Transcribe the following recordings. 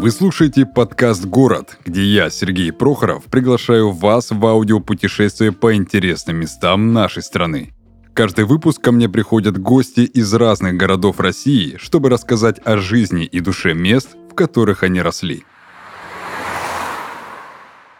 Вы слушаете подкаст «Город», где я, Сергей Прохоров, приглашаю вас в аудиопутешествие по интересным местам нашей страны. Каждый выпуск ко мне приходят гости из разных городов России, чтобы рассказать о жизни и душе мест, в которых они росли.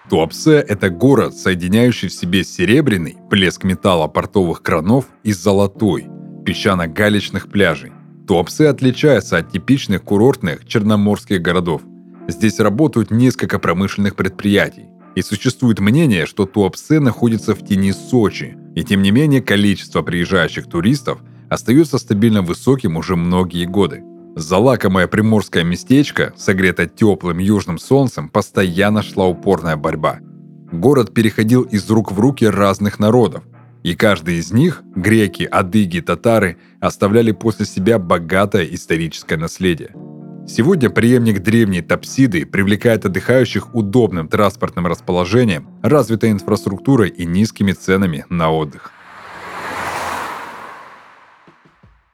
Туапсе – это город, соединяющий в себе серебряный, блеск металла портовых кранов и золотой, песчано-галечных пляжей. Туапсе отличается от типичных курортных черноморских городов. Здесь работают несколько промышленных предприятий. И существует мнение, что Туапсе находится в тени Сочи, и тем не менее количество приезжающих туристов остается стабильно высоким уже многие годы. За приморское местечко, согрето теплым южным солнцем, постоянно шла упорная борьба. Город переходил из рук в руки разных народов, и каждый из них, греки, адыги, татары, оставляли после себя богатое историческое наследие. Сегодня преемник древней Тапсиды привлекает отдыхающих удобным транспортным расположением, развитой инфраструктурой и низкими ценами на отдых.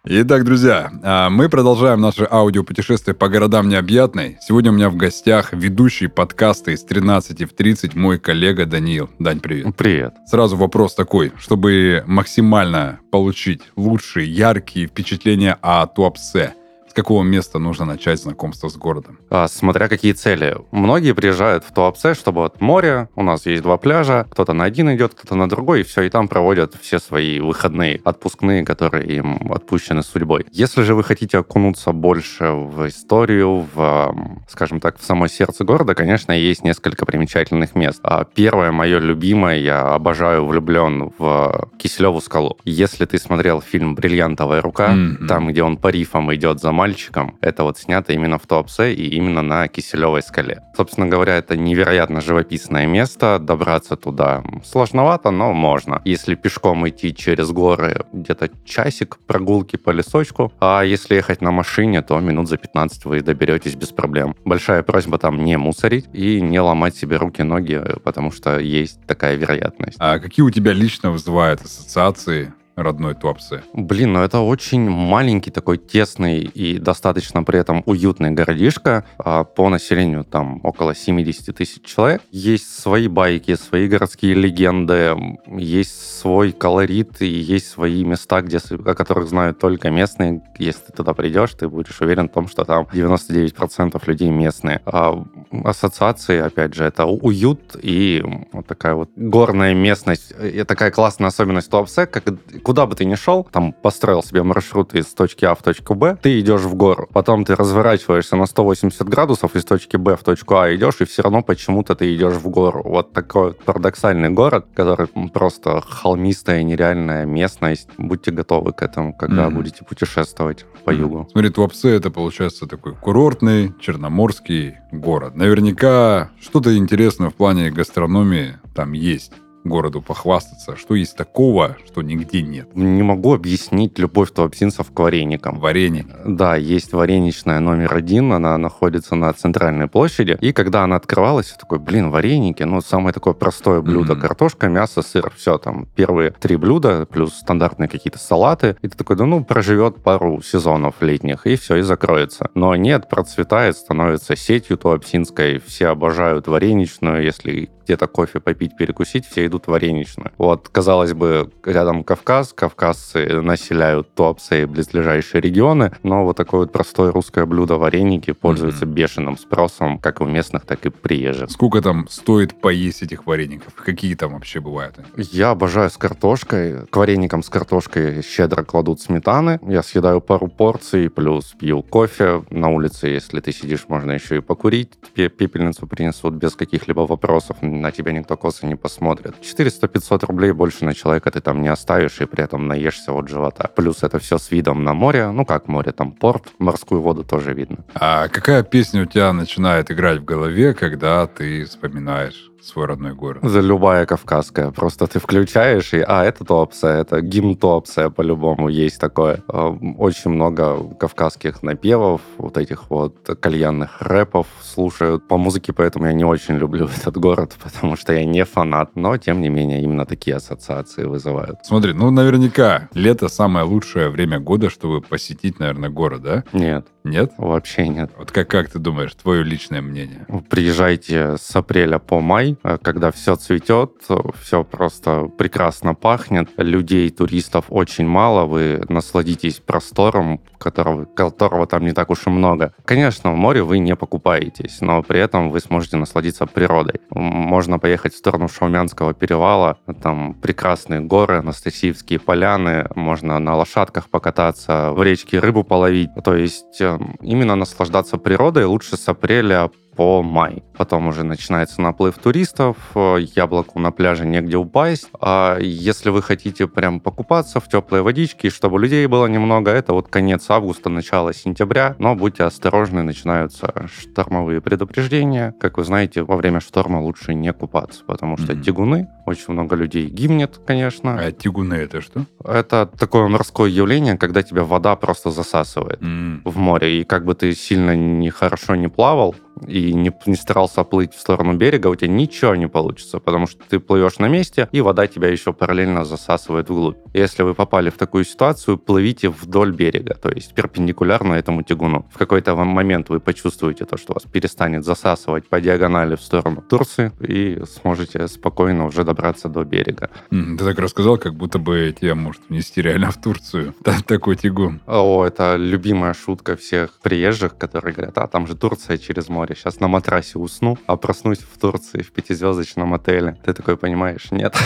Итак, друзья, а, мы продолжаем наше аудиопутешествие по городам необъятной. Сегодня у меня в гостях ведущий подкаста из 13 в 30 мой коллега Даниил. Дань, привет. Привет. Сразу вопрос такой, чтобы максимально получить лучшие, яркие впечатления о Туапсе – какого места нужно начать знакомство с городом? А, смотря какие цели. Многие приезжают в Туапсе, чтобы от моря, у нас есть два пляжа, кто-то на один идет, кто-то на другой, и все, и там проводят все свои выходные, отпускные, которые им отпущены судьбой. Если же вы хотите окунуться больше в историю, в, скажем так, в само сердце города, конечно, есть несколько примечательных мест. А первое, мое любимое, я обожаю, влюблен в Киселеву скалу. Если ты смотрел фильм «Бриллиантовая рука», mm-hmm. там, где он по рифам идет за мальчиком. Это вот снято именно в Туапсе и именно на Киселевой скале. Собственно говоря, это невероятно живописное место. Добраться туда сложновато, но можно. Если пешком идти через горы, где-то часик прогулки по лесочку. А если ехать на машине, то минут за 15 вы доберетесь без проблем. Большая просьба там не мусорить и не ломать себе руки-ноги, потому что есть такая вероятность. А какие у тебя лично вызывают ассоциации родной Туапсе? Блин, ну это очень маленький такой тесный и достаточно при этом уютный городишко. А по населению там около 70 тысяч человек. Есть свои байки, свои городские легенды, есть свой колорит и есть свои места, где, о которых знают только местные. Если ты туда придешь, ты будешь уверен в том, что там 99% людей местные. А ассоциации, опять же, это уют и вот такая вот горная местность. И такая классная особенность Туапсе, как куда бы ты ни шел, там построил себе маршрут из точки А в точку Б, ты идешь в гору. Потом ты разворачиваешься на 180 градусов из точки Б в точку А идешь, и все равно почему-то ты идешь в гору. Вот такой парадоксальный город, который просто холмистая, нереальная местность. Будьте готовы к этому, когда mm-hmm. будете путешествовать по mm-hmm. югу. Смотри, Туапсе это получается такой курортный, черноморский город. Наверняка что-то интересное в плане гастрономии там есть городу похвастаться? Что есть такого, что нигде нет? Не могу объяснить любовь туапсинцев к вареникам. Вареник? Да, есть вареничная номер один, она находится на центральной площади. И когда она открывалась, я такой, блин, вареники, ну, самое такое простое блюдо. Mm-hmm. Картошка, мясо, сыр, все, там, первые три блюда, плюс стандартные какие-то салаты. И ты такой, да ну, проживет пару сезонов летних, и все, и закроется. Но нет, процветает, становится сетью туапсинской, все обожают вареничную, если где-то кофе попить, перекусить, все идут в вареничную. Вот, казалось бы, рядом Кавказ, кавказцы населяют Туапсе и близлежащие регионы, но вот такое вот простое русское блюдо вареники пользуется mm-hmm. бешеным спросом как у местных, так и приезжих. Сколько там стоит поесть этих вареников? Какие там вообще бывают? Я обожаю с картошкой. К вареникам с картошкой щедро кладут сметаны. Я съедаю пару порций, плюс пью кофе. На улице, если ты сидишь, можно еще и покурить. Пепельницу принесут без каких-либо вопросов на тебя никто косо не посмотрит. 400-500 рублей больше на человека ты там не оставишь, и при этом наешься от живота. Плюс это все с видом на море. Ну, как море, там порт, морскую воду тоже видно. А какая песня у тебя начинает играть в голове, когда ты вспоминаешь свой родной город. За любая кавказская. Просто ты включаешь, и, а, это Туапсе, это гимн Туапсе по-любому есть такое. А, очень много кавказских напевов, вот этих вот кальянных рэпов слушают. По музыке поэтому я не очень люблю этот город, потому что я не фанат, но, тем не менее, именно такие ассоциации вызывают. Смотри, ну, наверняка лето самое лучшее время года, чтобы посетить, наверное, город, да? Нет. Нет? Вообще нет. Вот как, как ты думаешь, твое личное мнение? Приезжайте с апреля по май, э, когда все цветет, все просто прекрасно пахнет, людей, туристов очень мало, вы насладитесь простором, которого, которого там не так уж и много. Конечно, в море вы не покупаетесь, но при этом вы сможете насладиться природой. Можно поехать в сторону Шаумянского перевала, там прекрасные горы, Анастасиевские поляны, можно на лошадках покататься, в речке рыбу половить. То есть э, именно наслаждаться природой лучше с апреля по май. Потом уже начинается наплыв туристов, э, яблоку на пляже негде упасть. А если вы хотите прям покупаться в теплой водичке, чтобы людей было немного, это вот конец августа, начало сентября. Но будьте осторожны, начинаются штормовые предупреждения. Как вы знаете, во время шторма лучше не купаться, потому что mm-hmm. тягуны, очень много людей гибнет, конечно. А тягуны это что? Это такое морское явление, когда тебя вода просто засасывает mm-hmm. в море. И как бы ты сильно не хорошо не плавал, и не, не старался плыть в сторону берега, у тебя ничего не получится, потому что ты плывешь на месте, и вода тебя еще параллельно засасывает вглубь. Если вы попали в такую ситуацию, плывите вдоль берега, то есть перпендикулярно этому тягуну. В какой-то момент вы почувствуете то, что вас перестанет засасывать по диагонали в сторону Турции, и сможете спокойно уже добраться до берега. Ты так рассказал, как будто бы тебя может внести реально в Турцию. Такой тягун. О, это любимая шутка всех приезжих, которые говорят, а там же Турция через море море, сейчас на матрасе усну, а проснусь в Турции в пятизвездочном отеле. Ты такой понимаешь, нет.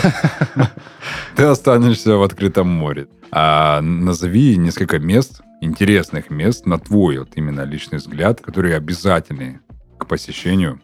Ты останешься в открытом море. А назови несколько мест, интересных мест, на твой вот именно личный взгляд, которые обязательны к посещению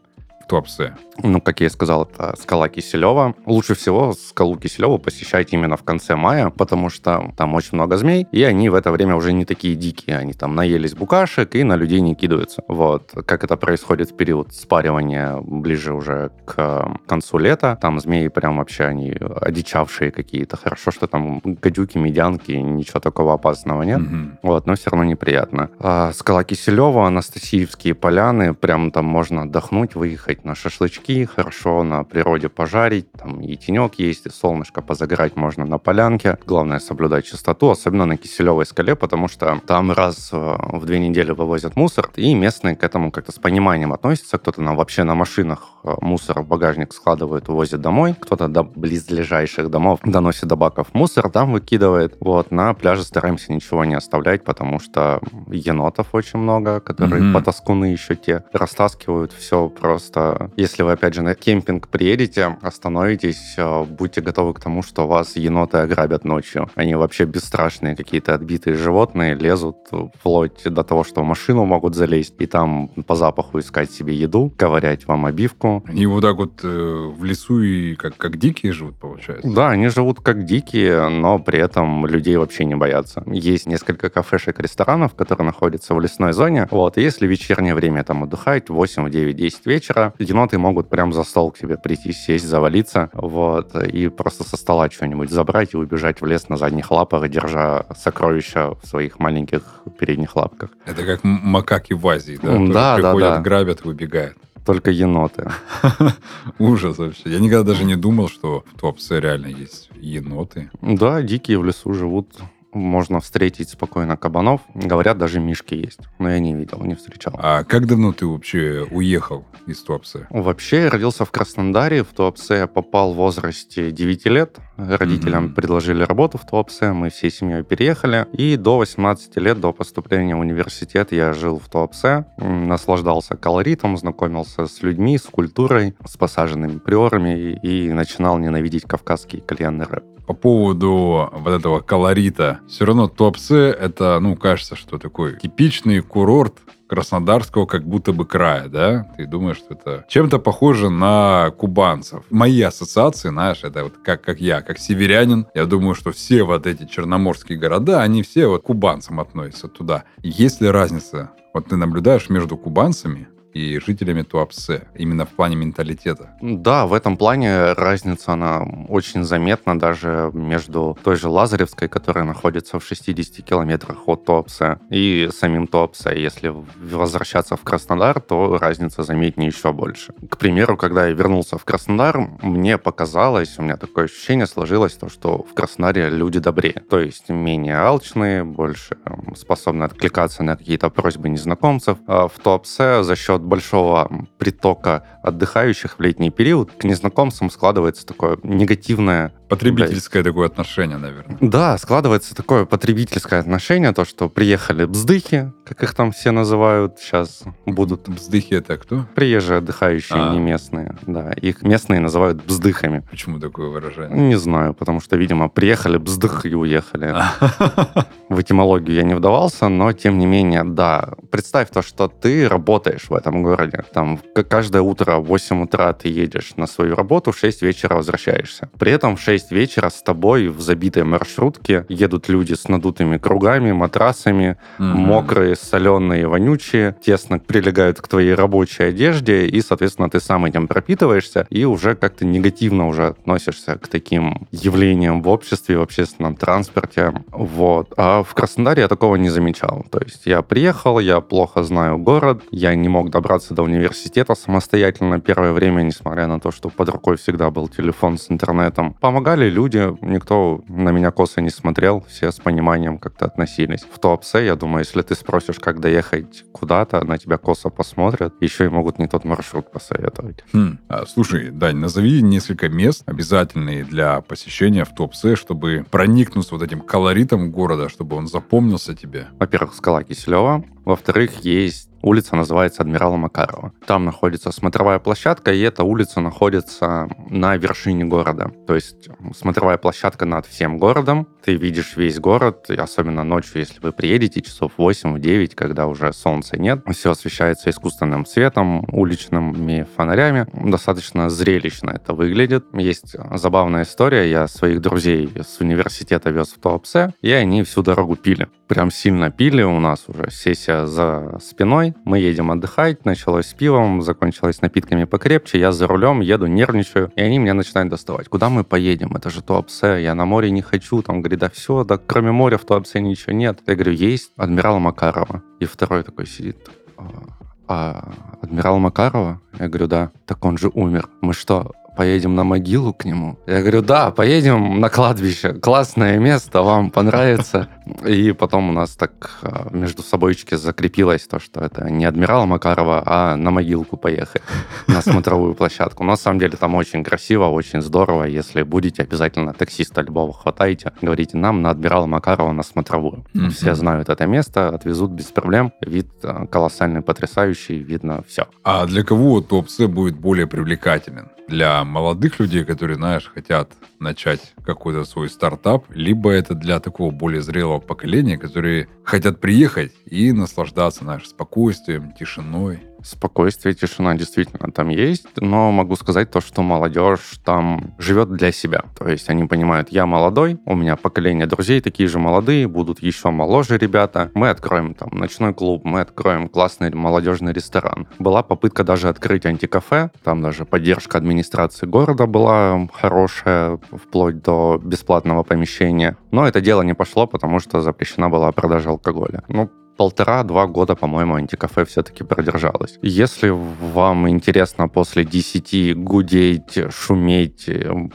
Туапсе. Ну, как я и сказал, это скала Киселева. Лучше всего скалу Киселева посещать именно в конце мая, потому что там очень много змей, и они в это время уже не такие дикие. Они там наелись букашек и на людей не кидаются. Вот. Как это происходит в период спаривания ближе уже к концу лета. Там змеи прям вообще они одичавшие какие-то. Хорошо, что там гадюки, медянки, ничего такого опасного нет. Mm-hmm. Вот, но все равно неприятно. А, скала Киселева, Анастасиевские поляны, прям там можно отдохнуть, выехать на шашлычки хорошо на природе пожарить, там и тенек есть, и солнышко позагорать можно на полянке. Главное соблюдать чистоту, особенно на Киселевой скале, потому что там раз э, в две недели вывозят мусор, и местные к этому как-то с пониманием относятся. Кто-то нам вообще на машинах э, мусор в багажник складывает, увозит домой, кто-то до близлежащих домов доносит до баков мусор, там выкидывает. Вот, на пляже стараемся ничего не оставлять, потому что енотов очень много, которые mm-hmm. потаскуны еще те, растаскивают все просто. Если вы опять же, на кемпинг приедете, остановитесь, э, будьте готовы к тому, что вас еноты ограбят ночью. Они вообще бесстрашные, какие-то отбитые животные, лезут вплоть до того, что в машину могут залезть и там по запаху искать себе еду, ковырять вам обивку. Они вот так вот э, в лесу и как, как дикие живут, получается? Да, они живут как дикие, но при этом людей вообще не боятся. Есть несколько кафешек, ресторанов, которые находятся в лесной зоне. Вот, и если вечернее время там отдыхать, 8, 9, 10 вечера, еноты могут прям за стол к тебе прийти, сесть, завалиться, вот, и просто со стола что-нибудь забрать и убежать в лес на задних лапах, держа сокровища в своих маленьких передних лапках. Это как макаки в Азии, да? Тоже да, приходят, да, да. грабят и убегают. Только еноты. Ужас вообще. Я никогда даже не думал, что в Туапсе реально есть еноты. Да, дикие в лесу живут можно встретить спокойно кабанов. Говорят, даже мишки есть. Но я не видел, не встречал. А как давно ты вообще уехал из Туапсе? Вообще, я родился в Краснодаре. В Туапсе я попал в возрасте 9 лет. Родителям mm-hmm. предложили работу в Туапсе. Мы всей семьей переехали. И до 18 лет, до поступления в университет, я жил в Туапсе. Наслаждался колоритом, знакомился с людьми, с культурой, с посаженными приорами и начинал ненавидеть кавказский кальянный рэп по поводу вот этого колорита. Все равно Туапсе это, ну, кажется, что такой типичный курорт Краснодарского как будто бы края, да? Ты думаешь, что это чем-то похоже на кубанцев. Мои ассоциации, знаешь, это вот как, как я, как северянин, я думаю, что все вот эти черноморские города, они все вот кубанцам относятся туда. Есть ли разница? Вот ты наблюдаешь между кубанцами и жителями Туапсе, именно в плане менталитета? Да, в этом плане разница, она очень заметна даже между той же Лазаревской, которая находится в 60 километрах от Туапсе, и самим Туапсе. Если возвращаться в Краснодар, то разница заметнее еще больше. К примеру, когда я вернулся в Краснодар, мне показалось, у меня такое ощущение сложилось, то, что в Краснодаре люди добрее. То есть менее алчные, больше способны откликаться на какие-то просьбы незнакомцев. А в Туапсе за счет большого притока отдыхающих в летний период к незнакомцам складывается такое негативное Потребительское да. такое отношение, наверное. Да, складывается такое потребительское отношение, то, что приехали бздыхи, как их там все называют, сейчас будут. Бздыхи это кто? Приезжие отдыхающие, а. не местные. Да, их местные называют бздыхами. Почему такое выражение? Не знаю, потому что, видимо, приехали бздых и уехали. В этимологию я не вдавался, но тем не менее, да. Представь то, что ты работаешь в этом городе. Там каждое утро в 8 утра ты едешь на свою работу, в 6 вечера возвращаешься. При этом в 6 6 вечера с тобой в забитой маршрутке едут люди с надутыми кругами, матрасами, mm-hmm. мокрые, соленые, вонючие, тесно прилегают к твоей рабочей одежде, и, соответственно, ты сам этим пропитываешься и уже как-то негативно уже относишься к таким явлениям в обществе, в общественном транспорте. Вот. А в Краснодаре я такого не замечал. То есть я приехал, я плохо знаю город, я не мог добраться до университета самостоятельно первое время, несмотря на то, что под рукой всегда был телефон с интернетом. Помогал помогали люди, никто на меня косо не смотрел, все с пониманием как-то относились. В Туапсе, я думаю, если ты спросишь, как доехать куда-то, на тебя косо посмотрят, еще и могут не тот маршрут посоветовать. Хм. А, слушай, Дань, назови несколько мест, обязательные для посещения в Туапсе, чтобы проникнуться вот этим колоритом города, чтобы он запомнился тебе. Во-первых, скала Киселева. Во-вторых, есть Улица называется Адмирала Макарова. Там находится смотровая площадка, и эта улица находится на вершине города. То есть смотровая площадка над всем городом. Ты видишь весь город, и особенно ночью, если вы приедете часов 8-9, когда уже солнца нет. Все освещается искусственным светом, уличными фонарями. Достаточно зрелищно это выглядит. Есть забавная история. Я своих друзей с университета вез в Туапсе, и они всю дорогу пили. Прям сильно пили. У нас уже сессия за спиной мы едем отдыхать, началось с пивом, закончилось напитками покрепче, я за рулем еду, нервничаю, и они меня начинают доставать. Куда мы поедем? Это же Туапсе, я на море не хочу. Там говорит, да все, да кроме моря в Туапсе ничего нет. Я говорю, есть адмирал Макарова. И второй такой сидит, а, а адмирал Макарова? Я говорю, да. Так он же умер. Мы что, поедем на могилу к нему? Я говорю, да, поедем на кладбище. Классное место, вам понравится. И потом у нас так а, между собойчики закрепилось то, что это не адмирала Макарова, а на могилку поехать, на смотровую площадку. Но на самом деле там очень красиво, очень здорово. Если будете, обязательно таксиста любого хватаете, говорите нам на адмирала Макарова на смотровую. Mm-hmm. Все знают это место, отвезут без проблем. Вид а, колоссальный, потрясающий, видно все. А для кого Туапсе будет более привлекателен? Для молодых людей, которые, знаешь, хотят начать какой-то свой стартап, либо это для такого более зрелого поколения, которые хотят приехать и наслаждаться нашим спокойствием, тишиной спокойствие, тишина действительно там есть, но могу сказать то, что молодежь там живет для себя. То есть они понимают, я молодой, у меня поколение друзей такие же молодые, будут еще моложе ребята. Мы откроем там ночной клуб, мы откроем классный молодежный ресторан. Была попытка даже открыть антикафе, там даже поддержка администрации города была хорошая, вплоть до бесплатного помещения. Но это дело не пошло, потому что запрещена была продажа алкоголя. Ну, полтора-два года, по-моему, антикафе все-таки продержалось. Если вам интересно после 10 гудеть, шуметь,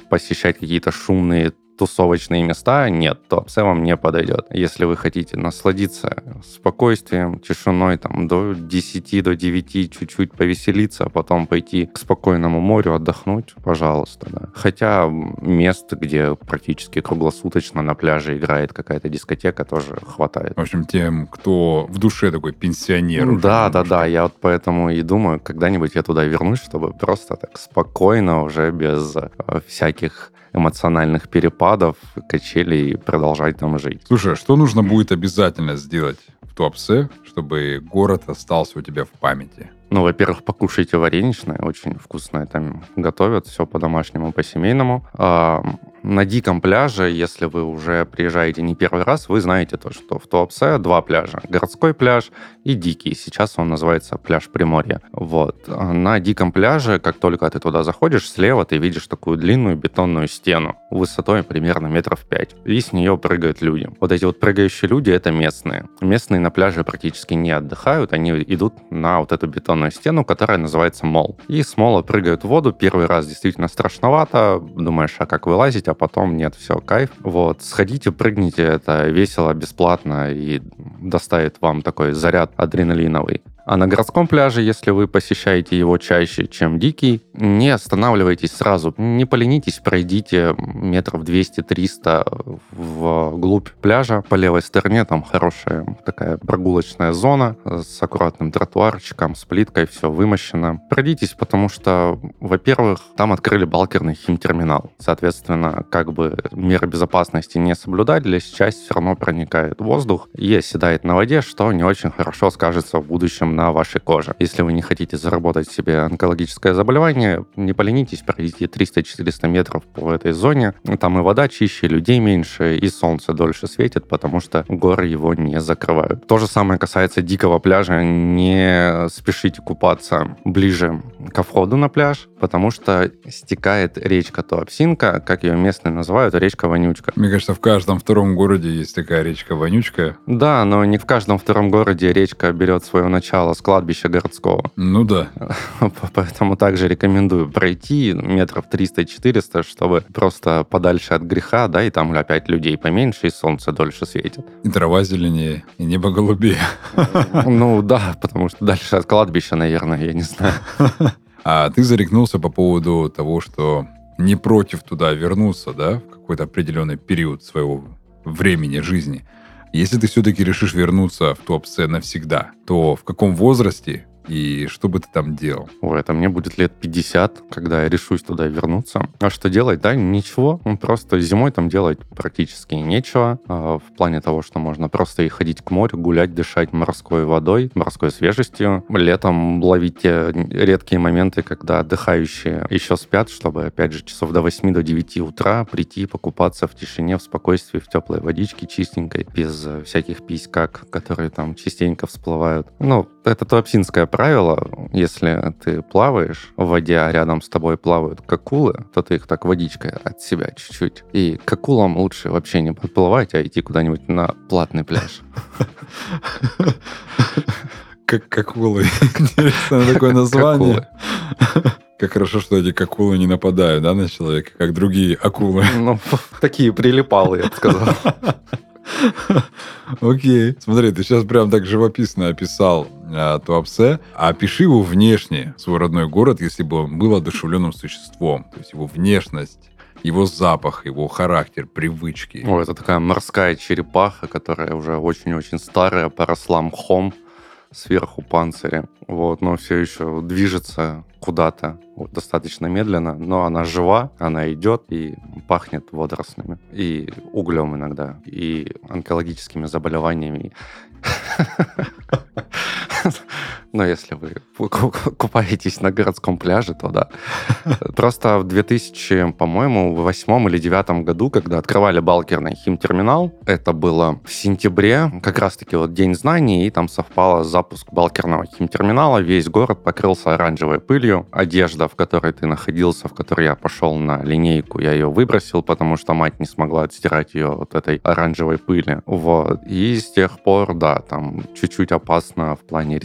посещать какие-то шумные тусовочные места, нет, то в целом не подойдет. Если вы хотите насладиться спокойствием, тишиной, там, до 10, до 9, чуть-чуть повеселиться, а потом пойти к спокойному морю отдохнуть, пожалуйста, да. Хотя мест, где практически круглосуточно на пляже играет какая-то дискотека, тоже хватает. В общем, тем, кто в душе такой пенсионер. Да, да, да, я вот поэтому и думаю, когда-нибудь я туда вернусь, чтобы просто так спокойно, уже без э, всяких эмоциональных перепадов, качелей и продолжать там жить. Слушай, а что нужно будет обязательно сделать в Туапсе, чтобы город остался у тебя в памяти? Ну, во-первых, покушайте вареничное, очень вкусное там готовят, все по-домашнему, по-семейному. А, на диком пляже, если вы уже приезжаете не первый раз, вы знаете то, что в Туапсе два пляжа. Городской пляж и дикий. Сейчас он называется пляж Приморья. Вот. На диком пляже, как только ты туда заходишь, слева ты видишь такую длинную бетонную стену высотой примерно метров пять. И с нее прыгают люди. Вот эти вот прыгающие люди — это местные. Местные на пляже практически не отдыхают, они идут на вот эту бетонную стену, которая называется мол. И с мола прыгают в воду. Первый раз действительно страшновато. Думаешь, а как вылазить? А потом нет, все, кайф. Вот, сходите, прыгните, это весело, бесплатно и доставит вам такой заряд адреналиновый. А на городском пляже, если вы посещаете его чаще, чем дикий, не останавливайтесь сразу, не поленитесь, пройдите метров 200-300 вглубь пляжа. По левой стороне там хорошая такая прогулочная зона с аккуратным тротуарчиком, с плиткой, все вымощено. Пройдитесь, потому что, во-первых, там открыли балкерный химтерминал. Соответственно, как бы меры безопасности не соблюдать, здесь часть все равно проникает воздух и оседает на воде, что не очень хорошо скажется в будущем на вашей коже. Если вы не хотите заработать себе онкологическое заболевание, не поленитесь, пройдите 300-400 метров по этой зоне. Там и вода чище, людей меньше, и солнце дольше светит, потому что горы его не закрывают. То же самое касается дикого пляжа. Не спешите купаться ближе ко входу на пляж, потому что стекает речка Туапсинка, как ее местные называют, речка Вонючка. Мне кажется, в каждом втором городе есть такая речка Вонючка. Да, но не в каждом втором городе речка берет свое начало с кладбища городского. Ну да. Поэтому также рекомендую пройти метров 300-400, чтобы просто подальше от греха, да, и там опять людей поменьше, и солнце дольше светит. И трава зеленее, и небо голубее. Ну да, потому что дальше от кладбища, наверное, я не знаю. А ты зарекнулся по поводу того, что не против туда вернуться, да, в какой-то определенный период своего времени, жизни. Если ты все-таки решишь вернуться в топ-С навсегда, то в каком возрасте и что бы ты там делал? Ой, это мне будет лет 50, когда я решусь туда вернуться. А что делать? Да, ничего. Ну, просто зимой там делать практически нечего. А, в плане того, что можно просто и ходить к морю, гулять, дышать морской водой, морской свежестью. Летом ловить те редкие моменты, когда отдыхающие еще спят, чтобы, опять же, часов до 8 до 9 утра прийти покупаться в тишине, в спокойствии, в теплой водичке чистенькой, без всяких писькак, которые там частенько всплывают. Ну, это туапсинская правило, если ты плаваешь в воде, а рядом с тобой плавают какулы, то ты их так водичкой от себя чуть-чуть. И к акулам лучше вообще не подплывать, а идти куда-нибудь на платный пляж. Как какулы. Интересное такое название. Как хорошо, что эти акулы не нападают, да, на человека, как другие акулы. Ну, такие прилипалые, я бы сказал. Окей. Смотри, ты сейчас прям так живописно описал э, Туапсе. А опиши его внешне, свой родной город, если бы он был одушевленным существом. То есть его внешность, его запах, его характер, привычки. О, это такая морская черепаха, которая уже очень-очень старая, поросла мхом сверху панциря, вот, но все еще движется куда-то вот, достаточно медленно, но она жива, она идет и пахнет водорослями, и углем иногда, и онкологическими заболеваниями. Но если вы купаетесь на городском пляже, то да. Просто в 2000, по-моему, в восьмом или девятом году, когда открывали балкерный химтерминал, это было в сентябре, как раз-таки вот День знаний, и там совпало запуск балкерного химтерминала, весь город покрылся оранжевой пылью, одежда, в которой ты находился, в которой я пошел на линейку, я ее выбросил, потому что мать не смогла отстирать ее от этой оранжевой пыли. Вот. И с тех пор, да, там чуть-чуть опасно в плане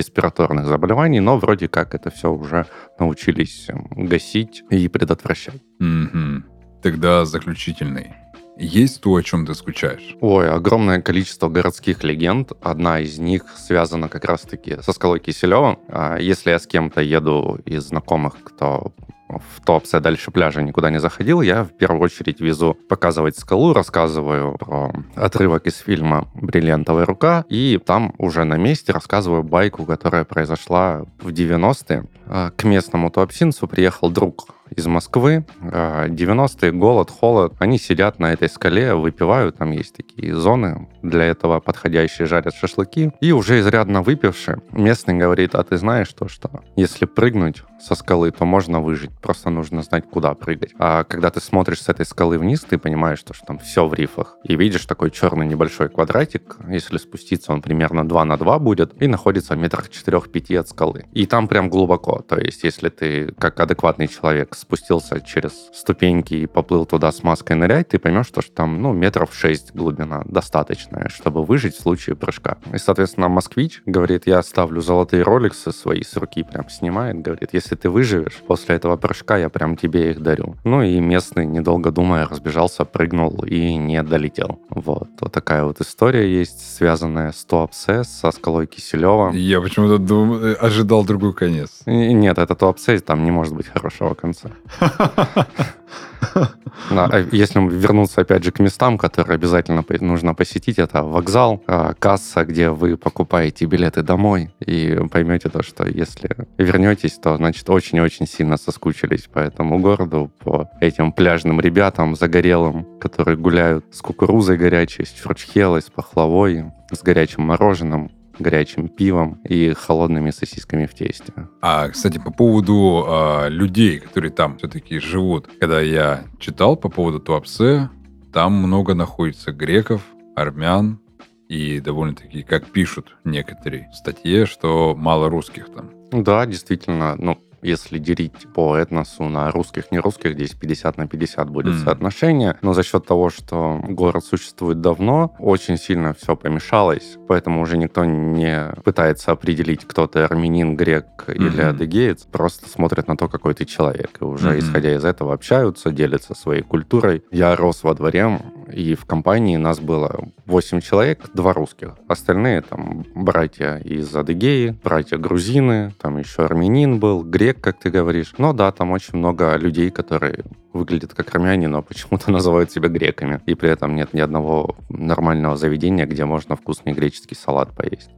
респираторных заболеваний, но вроде как это все уже научились эм, гасить и предотвращать. Угу. Тогда заключительный. Есть то, о чем ты скучаешь? Ой, огромное количество городских легенд. Одна из них связана как раз-таки со скалой Киселева. А если я с кем-то еду из знакомых, кто в Туапсе дальше пляжа никуда не заходил, я в первую очередь везу показывать скалу, рассказываю про отрывок из фильма «Бриллиантовая рука», и там уже на месте рассказываю байку, которая произошла в 90-е. А, к местному туапсинцу приехал друг из Москвы. 90-е, голод, холод. Они сидят на этой скале, выпивают. Там есть такие зоны для этого подходящие, жарят шашлыки. И уже изрядно выпивший, местный говорит, а ты знаешь то, что если прыгнуть со скалы, то можно выжить. Просто нужно знать, куда прыгать. А когда ты смотришь с этой скалы вниз, ты понимаешь, что, что там все в рифах. И видишь такой черный небольшой квадратик. Если спуститься, он примерно 2 на 2 будет. И находится в метрах 4-5 от скалы. И там прям глубоко. То есть, если ты, как адекватный человек, спустился через ступеньки и поплыл туда с маской нырять, ты поймешь, что, там, ну, метров 6 глубина достаточная, чтобы выжить в случае прыжка. И, соответственно, москвич говорит, я ставлю золотые роликсы свои с руки, прям снимает, говорит, если ты выживешь после этого прыжка, я прям тебе их дарю. Ну и местный, недолго думая, разбежался, прыгнул и не долетел. Вот. Вот такая вот история есть, связанная с Туапсе, со скалой Киселева. Я почему-то дум... Э, ожидал другой конец. Нет, это Туапсе, там не может быть хорошего конца. А если вернуться, опять же, к местам, которые обязательно нужно посетить, это вокзал, а, касса, где вы покупаете билеты домой, и поймете то, что если вернетесь, то, значит, очень-очень сильно соскучились по этому городу, по этим пляжным ребятам загорелым, которые гуляют с кукурузой горячей, с чурчхелой, с пахлавой, с горячим мороженым горячим пивом и холодными сосисками в тесте. А, кстати, по поводу э, людей, которые там все-таки живут. Когда я читал по поводу Туапсе, там много находится греков, армян, и довольно-таки, как пишут некоторые в статье, что мало русских там. Да, действительно. Ну, если делить по этносу на русских, не русских, здесь 50 на 50 будет mm. соотношение. Но за счет того, что город существует давно, очень сильно все помешалось, поэтому уже никто не пытается определить, кто ты армянин, грек mm-hmm. или адыгеец, просто смотрят на то, какой ты человек. И уже mm-hmm. исходя из этого общаются, делятся своей культурой. Я рос во дворе, и в компании нас было 8 человек, два русских. Остальные там братья из Адыгеи, братья грузины, там еще армянин был, грек, как ты говоришь. Но да, там очень много людей, которые выглядят как армяне, но почему-то называют себя греками. И при этом нет ни одного нормального заведения, где можно вкусный греческий салат поесть.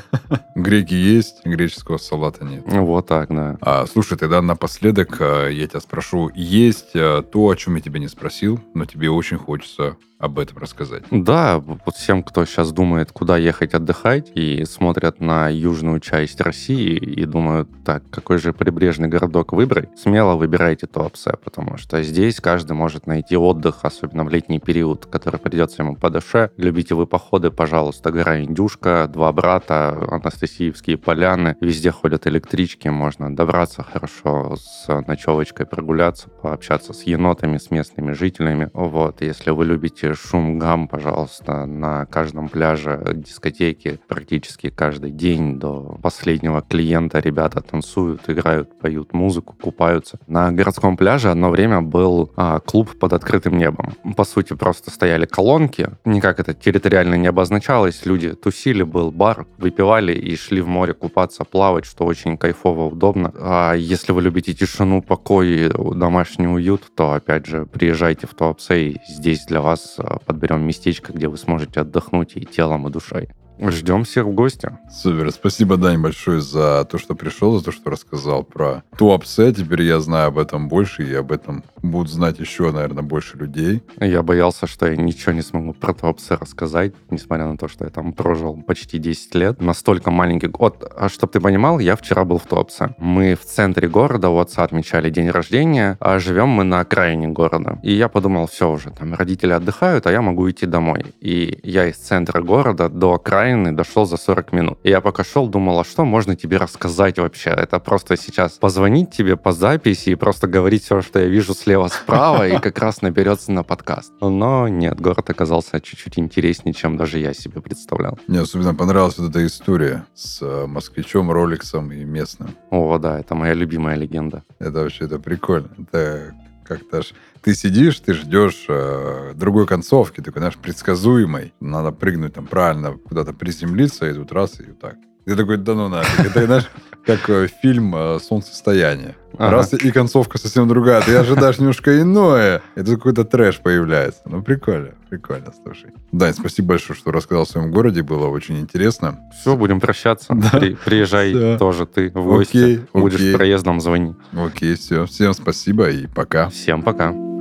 Греки есть, греческого салата нет. Вот так, да. А, слушай, тогда напоследок э, я тебя спрошу, есть э, то, о чем я тебя не спросил, но тебе очень хочется об этом рассказать. Да, вот всем, кто сейчас думает, куда ехать отдыхать, и смотрят на южную часть России и думают, так, какой же прибрежный городок выбрать, смело выбирайте Туапсе, потому что здесь каждый может найти отдых, особенно в летний период, который придется ему по душе. Любите вы походы, пожалуйста, гора Индюшка, Два брата, Анастасиевские поляны, везде ходят электрички, можно добраться хорошо с ночевочкой, прогуляться, пообщаться с енотами, с местными жителями. Вот, если вы любите шум, гам, пожалуйста, на каждом пляже дискотеки практически каждый день до последнего клиента ребята танцуют, играют, поют музыку, купаются. На городском пляже одно время был а, клуб под открытым небом. По сути, просто стояли колонки, никак это территориально не обозначалось, люди тусили, был бар, выпивали и шли в море купаться, плавать, что очень кайфово, удобно. А если вы любите тишину, покой, домашний уют, то, опять же, приезжайте в Туапсе, и здесь для вас подберем местечко, где вы сможете отдохнуть и телом, и душой. Ждем всех в гости. Супер. Спасибо, Дань, большое за то, что пришел, за то, что рассказал про Туапсе. Теперь я знаю об этом больше, и об этом будут знать еще, наверное, больше людей. Я боялся, что я ничего не смогу про Туапсе рассказать, несмотря на то, что я там прожил почти 10 лет. Настолько маленький год. А чтобы ты понимал, я вчера был в Туапсе. Мы в центре города, у отца отмечали день рождения, а живем мы на окраине города. И я подумал, все уже, там родители отдыхают, а я могу идти домой. И я из центра города до окраины окраины дошел за 40 минут. И я пока шел, думал, а что можно тебе рассказать вообще? Это просто сейчас позвонить тебе по записи и просто говорить все, что я вижу слева-справа, и как раз наберется на подкаст. Но нет, город оказался чуть-чуть интереснее, чем даже я себе представлял. Мне особенно понравилась вот эта история с э, москвичом, роликсом и местным. О, да, это моя любимая легенда. Это вообще это прикольно. Это как-то аж ты сидишь, ты ждешь э, другой концовки, такой, знаешь, предсказуемой. Надо прыгнуть там правильно, куда-то приземлиться, и тут раз, и вот так. Ты такой, да ну нафиг. Это, знаешь, как э, фильм э, «Солнцестояние». Ага. Раз и концовка совсем другая. Ты ожидаешь немножко иное, и тут какой-то трэш появляется. Ну, прикольно. Прикольно, слушай. Да, спасибо большое, что рассказал о своем городе, было очень интересно. Все, будем прощаться. Да. При, приезжай Всё. тоже ты в гости. Окей, Будешь окей. проездом, звони. Окей, все. Всем спасибо и пока. Всем пока.